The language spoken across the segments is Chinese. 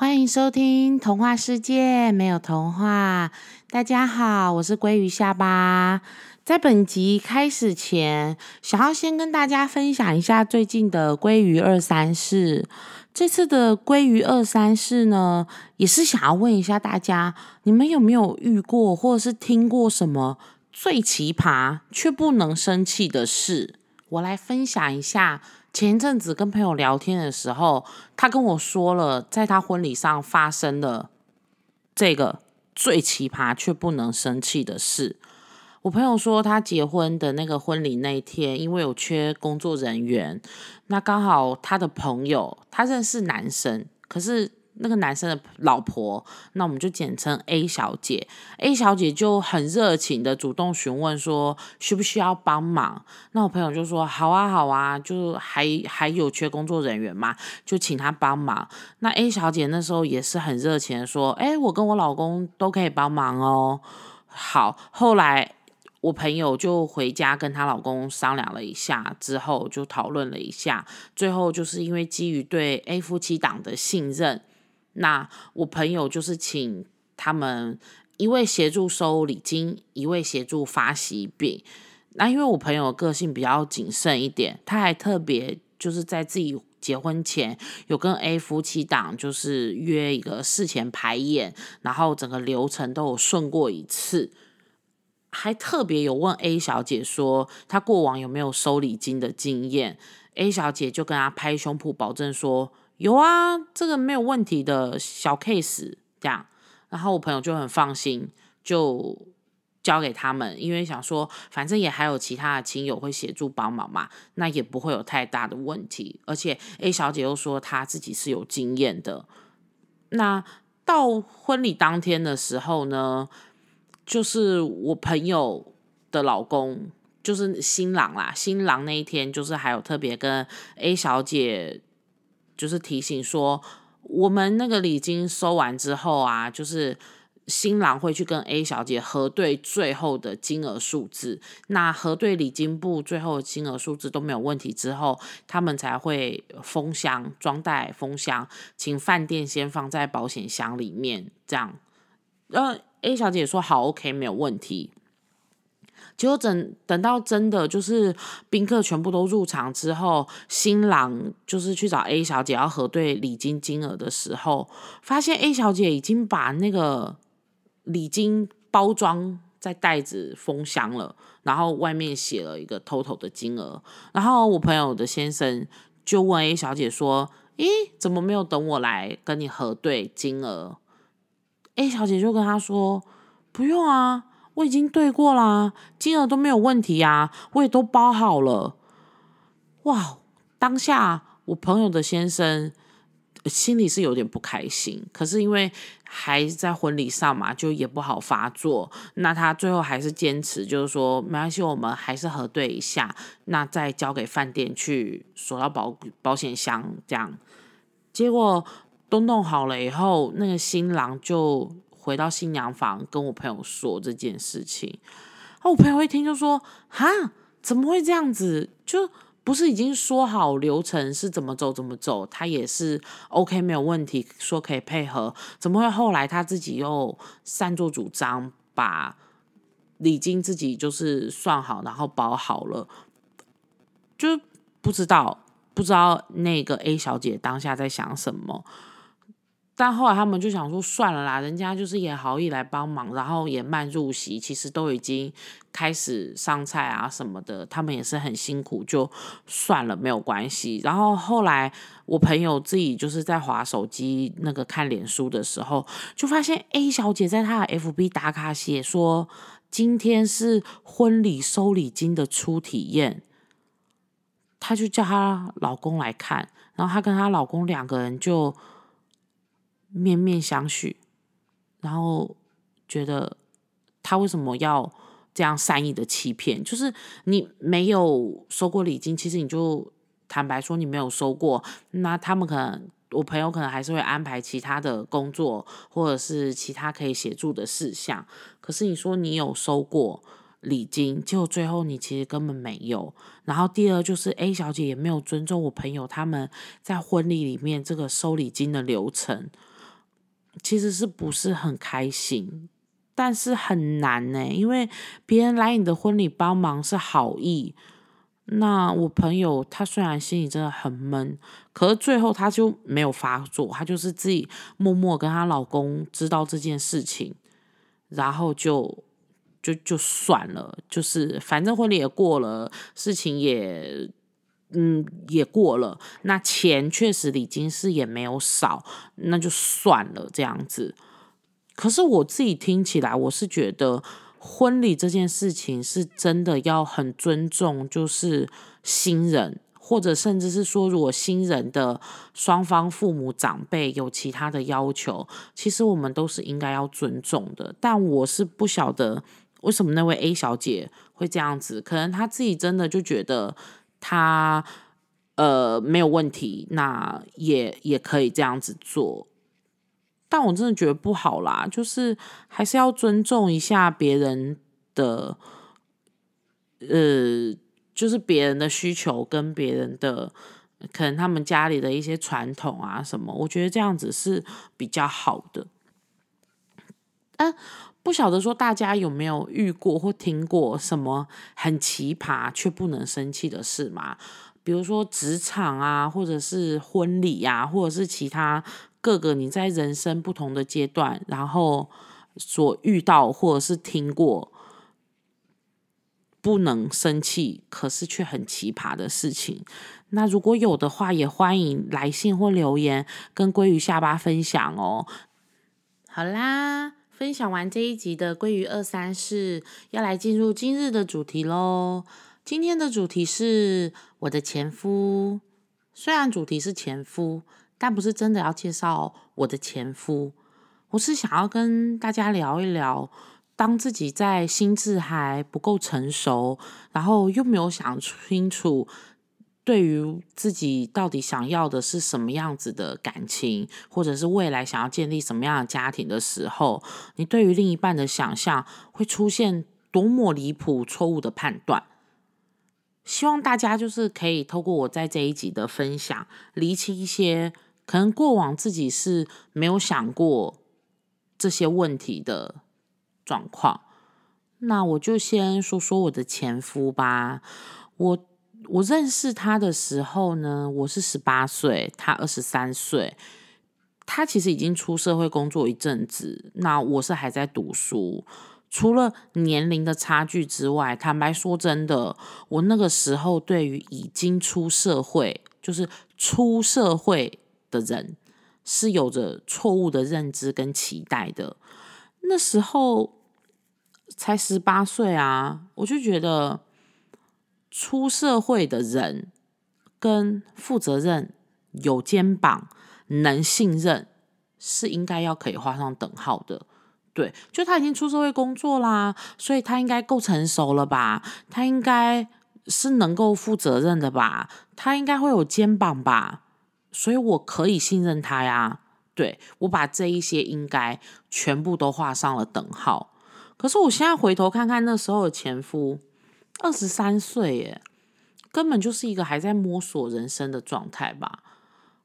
欢迎收听童话世界，没有童话。大家好，我是鲑鱼下巴。在本集开始前，想要先跟大家分享一下最近的鲑鱼二三事。这次的鲑鱼二三事呢，也是想要问一下大家，你们有没有遇过或者是听过什么最奇葩却不能生气的事？我来分享一下。前一阵子跟朋友聊天的时候，他跟我说了，在他婚礼上发生的这个最奇葩却不能生气的事。我朋友说，他结婚的那个婚礼那一天，因为有缺工作人员，那刚好他的朋友他认识男生，可是。那个男生的老婆，那我们就简称 A 小姐。A 小姐就很热情的主动询问说，需不需要帮忙？那我朋友就说，好啊，好啊，就还还有缺工作人员嘛，就请她帮忙。那 A 小姐那时候也是很热情的说，哎，我跟我老公都可以帮忙哦。好，后来我朋友就回家跟她老公商量了一下，之后就讨论了一下，最后就是因为基于对 A 夫妻档的信任。那我朋友就是请他们一位协助收礼金，一位协助发喜饼。那因为我朋友个性比较谨慎一点，他还特别就是在自己结婚前有跟 A 夫妻档就是约一个事前排演，然后整个流程都有顺过一次，还特别有问 A 小姐说她过往有没有收礼金的经验，A 小姐就跟他拍胸脯保证说。有啊，这个没有问题的小 case，这样，然后我朋友就很放心，就交给他们，因为想说反正也还有其他的亲友会协助帮忙嘛，那也不会有太大的问题。而且 A 小姐又说她自己是有经验的。那到婚礼当天的时候呢，就是我朋友的老公，就是新郎啦，新郎那一天就是还有特别跟 A 小姐。就是提醒说，我们那个礼金收完之后啊，就是新郎会去跟 A 小姐核对最后的金额数字。那核对礼金部最后的金额数字都没有问题之后，他们才会封箱装袋封箱，请饭店先放在保险箱里面。这样，呃，A 小姐说好，OK，没有问题。结果等等到真的就是宾客全部都入场之后，新郎就是去找 A 小姐要核对礼金金额的时候，发现 A 小姐已经把那个礼金包装在袋子封箱了，然后外面写了一个 total 的金额。然后我朋友的先生就问 A 小姐说：“咦，怎么没有等我来跟你核对金额？”A 小姐就跟他说：“不用啊。”我已经对过啦，金额都没有问题啊，我也都包好了。哇，当下我朋友的先生心里是有点不开心，可是因为还在婚礼上嘛，就也不好发作。那他最后还是坚持，就是说没关系，我们还是核对一下，那再交给饭店去锁到保保险箱这样。结果都弄好了以后，那个新郎就。回到新娘房跟我朋友说这件事情，啊，我朋友一听就说：“哈，怎么会这样子？就不是已经说好流程是怎么走怎么走？他也是 OK 没有问题，说可以配合，怎么会后来他自己又擅作主张，把礼金自己就是算好，然后包好了？就不知道不知道那个 A 小姐当下在想什么。”但后来他们就想说算了啦，人家就是也好意来帮忙，然后也慢入席，其实都已经开始上菜啊什么的，他们也是很辛苦，就算了，没有关系。然后后来我朋友自己就是在划手机那个看脸书的时候，就发现 A 小姐在她的 FB 打卡写说今天是婚礼收礼金的初体验，她就叫她老公来看，然后她跟她老公两个人就。面面相觑，然后觉得他为什么要这样善意的欺骗？就是你没有收过礼金，其实你就坦白说你没有收过。那他们可能，我朋友可能还是会安排其他的工作，或者是其他可以协助的事项。可是你说你有收过礼金，结果最后你其实根本没有。然后第二就是 A 小姐也没有尊重我朋友他们在婚礼里面这个收礼金的流程。其实是不是很开心？但是很难呢，因为别人来你的婚礼帮忙是好意。那我朋友她虽然心里真的很闷，可是最后她就没有发作，她就是自己默默跟她老公知道这件事情，然后就就就算了，就是反正婚礼也过了，事情也嗯也过了，那钱确实礼金是也没有少，那就算了这样子。可是我自己听起来，我是觉得。婚礼这件事情是真的要很尊重，就是新人，或者甚至是说，如果新人的双方父母长辈有其他的要求，其实我们都是应该要尊重的。但我是不晓得为什么那位 A 小姐会这样子，可能她自己真的就觉得他呃没有问题，那也也可以这样子做。但我真的觉得不好啦，就是还是要尊重一下别人的，呃，就是别人的需求跟别人的可能他们家里的一些传统啊什么，我觉得这样子是比较好的。嗯，不晓得说大家有没有遇过或听过什么很奇葩却不能生气的事吗？比如说职场啊，或者是婚礼呀，或者是其他。各个你在人生不同的阶段，然后所遇到或者是听过不能生气，可是却很奇葩的事情，那如果有的话，也欢迎来信或留言跟鲑鱼下巴分享哦。好啦，分享完这一集的鲑鱼二三事，要来进入今日的主题喽。今天的主题是我的前夫，虽然主题是前夫。但不是真的要介绍我的前夫，我是想要跟大家聊一聊，当自己在心智还不够成熟，然后又没有想清楚，对于自己到底想要的是什么样子的感情，或者是未来想要建立什么样的家庭的时候，你对于另一半的想象会出现多么离谱、错误的判断。希望大家就是可以透过我在这一集的分享，厘清一些。可能过往自己是没有想过这些问题的状况，那我就先说说我的前夫吧。我我认识他的时候呢，我是十八岁，他二十三岁。他其实已经出社会工作一阵子，那我是还在读书。除了年龄的差距之外，坦白说真的，我那个时候对于已经出社会，就是出社会。的人是有着错误的认知跟期待的。那时候才十八岁啊，我就觉得出社会的人跟负责任、有肩膀、能信任是应该要可以画上等号的。对，就他已经出社会工作啦，所以他应该够成熟了吧？他应该是能够负责任的吧？他应该会有肩膀吧？所以我可以信任他呀，对我把这一些应该全部都画上了等号。可是我现在回头看看那时候的前夫，二十三岁耶，根本就是一个还在摸索人生的状态吧。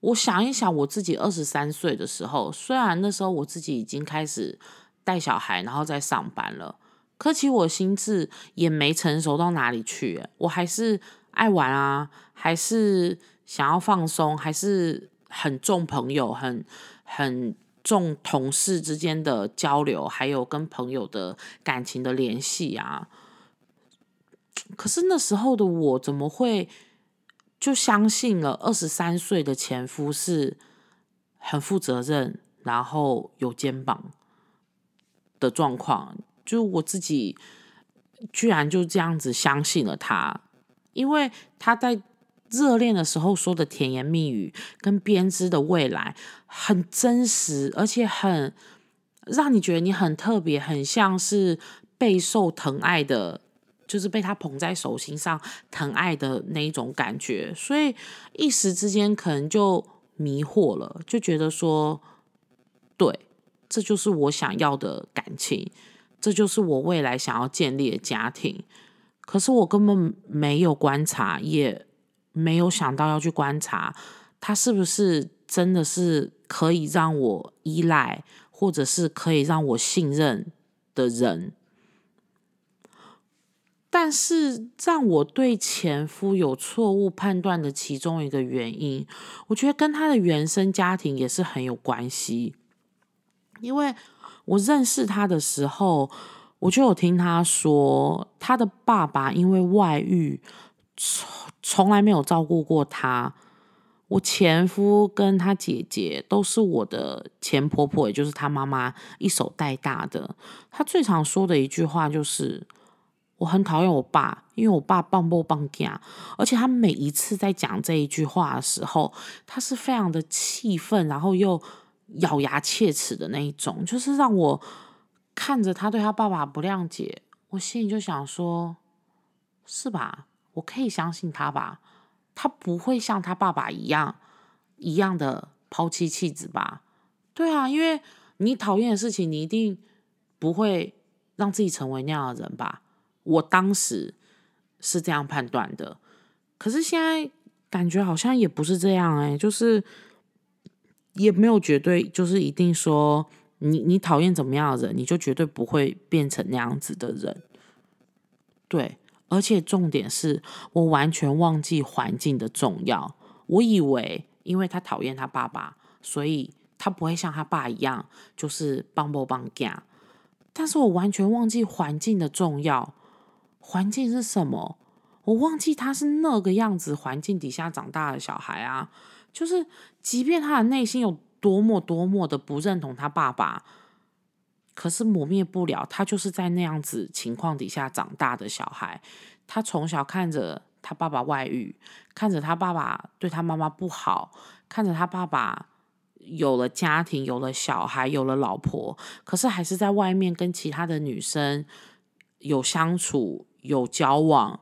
我想一想，我自己二十三岁的时候，虽然那时候我自己已经开始带小孩，然后在上班了，可其我心智也没成熟到哪里去，我还是爱玩啊，还是。想要放松，还是很重朋友，很很重同事之间的交流，还有跟朋友的感情的联系啊。可是那时候的我，怎么会就相信了二十三岁的前夫是很负责任，然后有肩膀的状况？就我自己居然就这样子相信了他，因为他在。热恋的时候说的甜言蜜语跟编织的未来很真实，而且很让你觉得你很特别，很像是备受疼爱的，就是被他捧在手心上疼爱的那一种感觉。所以一时之间可能就迷惑了，就觉得说，对，这就是我想要的感情，这就是我未来想要建立的家庭。可是我根本没有观察，也。没有想到要去观察他是不是真的是可以让我依赖，或者是可以让我信任的人。但是让我对前夫有错误判断的其中一个原因，我觉得跟他的原生家庭也是很有关系。因为我认识他的时候，我就有听他说，他的爸爸因为外遇，从从来没有照顾过他。我前夫跟他姐姐都是我的前婆婆，也就是他妈妈一手带大的。他最常说的一句话就是：“我很讨厌我爸，因为我爸棒不棒家。”而且他每一次在讲这一句话的时候，他是非常的气愤，然后又咬牙切齿的那一种，就是让我看着他对他爸爸不谅解，我心里就想说：“是吧？我可以相信他吧。”他不会像他爸爸一样一样的抛妻弃子吧？对啊，因为你讨厌的事情，你一定不会让自己成为那样的人吧？我当时是这样判断的，可是现在感觉好像也不是这样哎，就是也没有绝对，就是一定说你你讨厌怎么样的人，你就绝对不会变成那样子的人，对。而且重点是我完全忘记环境的重要。我以为，因为他讨厌他爸爸，所以他不会像他爸一样，就是帮不帮家。但是我完全忘记环境的重要。环境是什么？我忘记他是那个样子环境底下长大的小孩啊。就是，即便他的内心有多么多么的不认同他爸爸。可是磨灭不了，他就是在那样子情况底下长大的小孩。他从小看着他爸爸外遇，看着他爸爸对他妈妈不好，看着他爸爸有了家庭、有了小孩、有了老婆，可是还是在外面跟其他的女生有相处、有交往。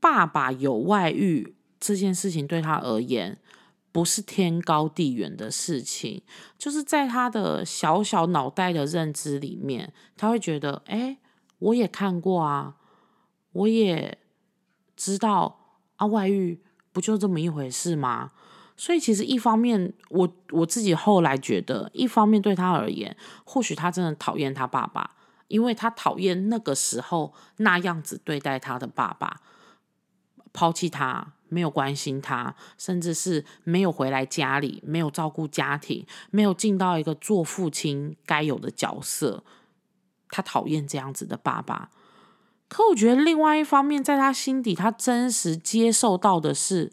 爸爸有外遇这件事情对他而言。不是天高地远的事情，就是在他的小小脑袋的认知里面，他会觉得，哎，我也看过啊，我也知道啊，外遇不就这么一回事吗？所以其实一方面，我我自己后来觉得，一方面对他而言，或许他真的讨厌他爸爸，因为他讨厌那个时候那样子对待他的爸爸，抛弃他。没有关心他，甚至是没有回来家里，没有照顾家庭，没有尽到一个做父亲该有的角色。他讨厌这样子的爸爸。可我觉得另外一方面，在他心底，他真实接受到的是，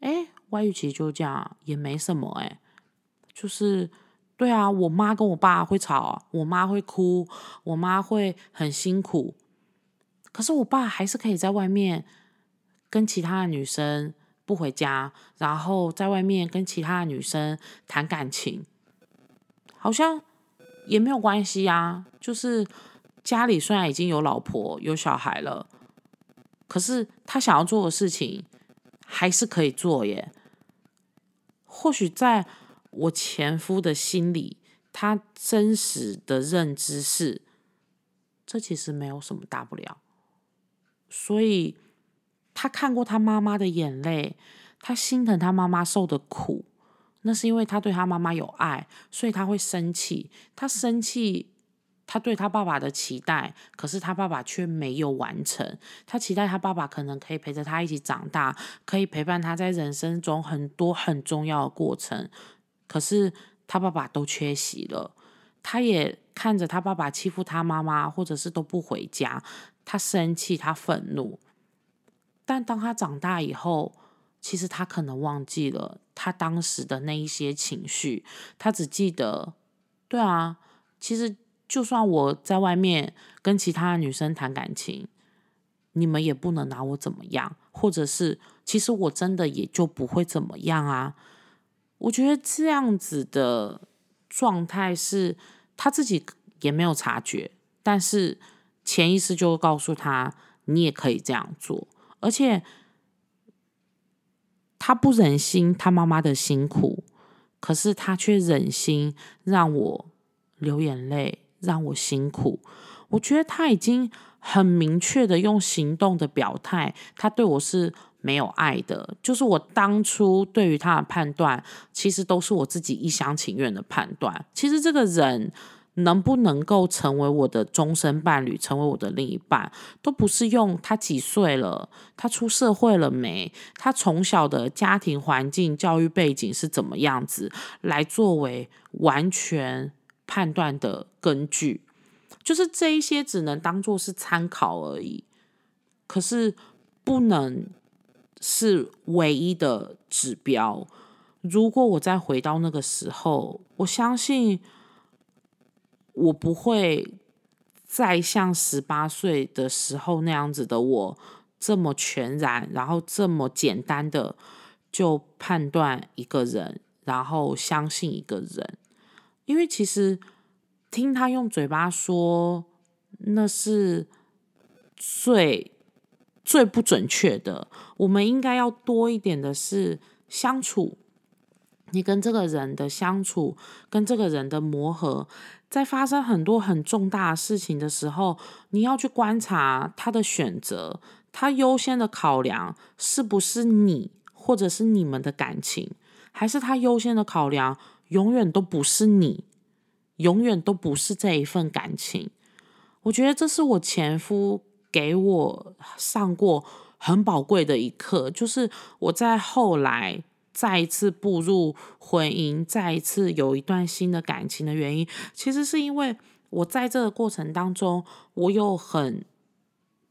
哎，外遇其实就这样，也没什么。哎，就是对啊，我妈跟我爸会吵，我妈会哭，我妈会很辛苦，可是我爸还是可以在外面。跟其他的女生不回家，然后在外面跟其他的女生谈感情，好像也没有关系啊。就是家里虽然已经有老婆有小孩了，可是他想要做的事情还是可以做耶。或许在我前夫的心里，他真实的认知是，这其实没有什么大不了，所以。他看过他妈妈的眼泪，他心疼他妈妈受的苦，那是因为他对他妈妈有爱，所以他会生气。他生气，他对他爸爸的期待，可是他爸爸却没有完成。他期待他爸爸可能可以陪着他一起长大，可以陪伴他在人生中很多很重要的过程，可是他爸爸都缺席了。他也看着他爸爸欺负他妈妈，或者是都不回家，他生气，他愤怒。但当他长大以后，其实他可能忘记了他当时的那一些情绪，他只记得，对啊，其实就算我在外面跟其他女生谈感情，你们也不能拿我怎么样，或者是其实我真的也就不会怎么样啊。我觉得这样子的状态是他自己也没有察觉，但是潜意识就告诉他，你也可以这样做。而且他不忍心他妈妈的辛苦，可是他却忍心让我流眼泪，让我辛苦。我觉得他已经很明确的用行动的表态，他对我是没有爱的，就是我当初对于他的判断，其实都是我自己一厢情愿的判断。其实这个人能不能够成为我的终身伴侣，成为我的另一半，都不是用他几岁了，他出社会了没，他从小的家庭环境、教育背景是怎么样子，来作为完全判断的根据。就是这一些只能当做是参考而已，可是不能。是唯一的指标。如果我再回到那个时候，我相信我不会再像十八岁的时候那样子的我这么全然，然后这么简单的就判断一个人，然后相信一个人。因为其实听他用嘴巴说，那是最。最不准确的，我们应该要多一点的是相处。你跟这个人的相处，跟这个人的磨合，在发生很多很重大的事情的时候，你要去观察他的选择，他优先的考量是不是你，或者是你们的感情，还是他优先的考量永远都不是你，永远都不是这一份感情。我觉得这是我前夫。给我上过很宝贵的一课，就是我在后来再一次步入婚姻，再一次有一段新的感情的原因，其实是因为我在这个过程当中，我有很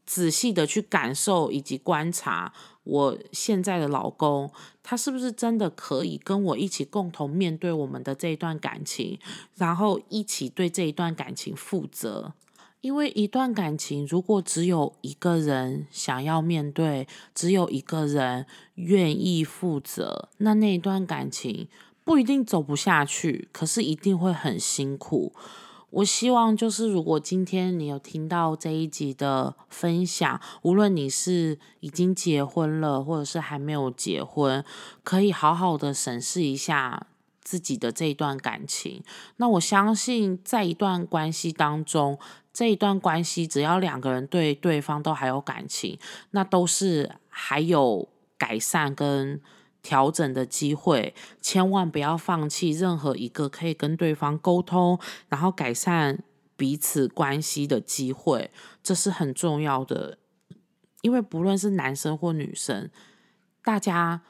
仔细的去感受以及观察我现在的老公，他是不是真的可以跟我一起共同面对我们的这一段感情，然后一起对这一段感情负责。因为一段感情，如果只有一个人想要面对，只有一个人愿意负责，那那一段感情不一定走不下去，可是一定会很辛苦。我希望就是，如果今天你有听到这一集的分享，无论你是已经结婚了，或者是还没有结婚，可以好好的审视一下自己的这一段感情。那我相信，在一段关系当中。这一段关系，只要两个人对对方都还有感情，那都是还有改善跟调整的机会。千万不要放弃任何一个可以跟对方沟通，然后改善彼此关系的机会，这是很重要的。因为不论是男生或女生，大家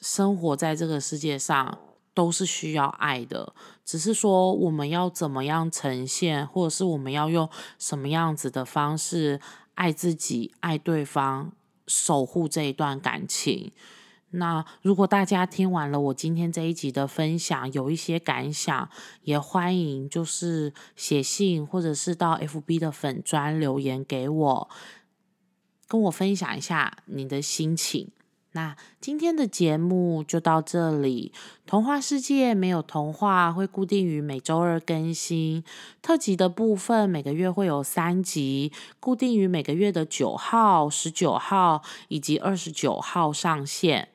生活在这个世界上。都是需要爱的，只是说我们要怎么样呈现，或者是我们要用什么样子的方式爱自己、爱对方、守护这一段感情。那如果大家听完了我今天这一集的分享，有一些感想，也欢迎就是写信或者是到 FB 的粉砖留言给我，跟我分享一下你的心情。那今天的节目就到这里。童话世界没有童话，会固定于每周二更新。特辑的部分每个月会有三集，固定于每个月的九号、十九号以及二十九号上线。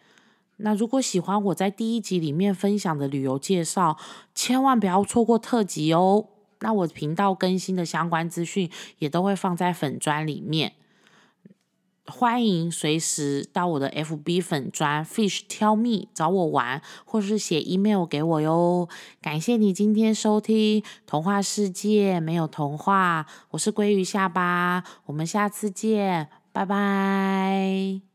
那如果喜欢我在第一集里面分享的旅游介绍，千万不要错过特辑哦。那我频道更新的相关资讯也都会放在粉砖里面。欢迎随时到我的 FB 粉专 Fish Tell Me 找我玩，或是写 email 给我哟。感谢你今天收听《童话世界没有童话》，我是鲑鱼下巴，我们下次见，拜拜。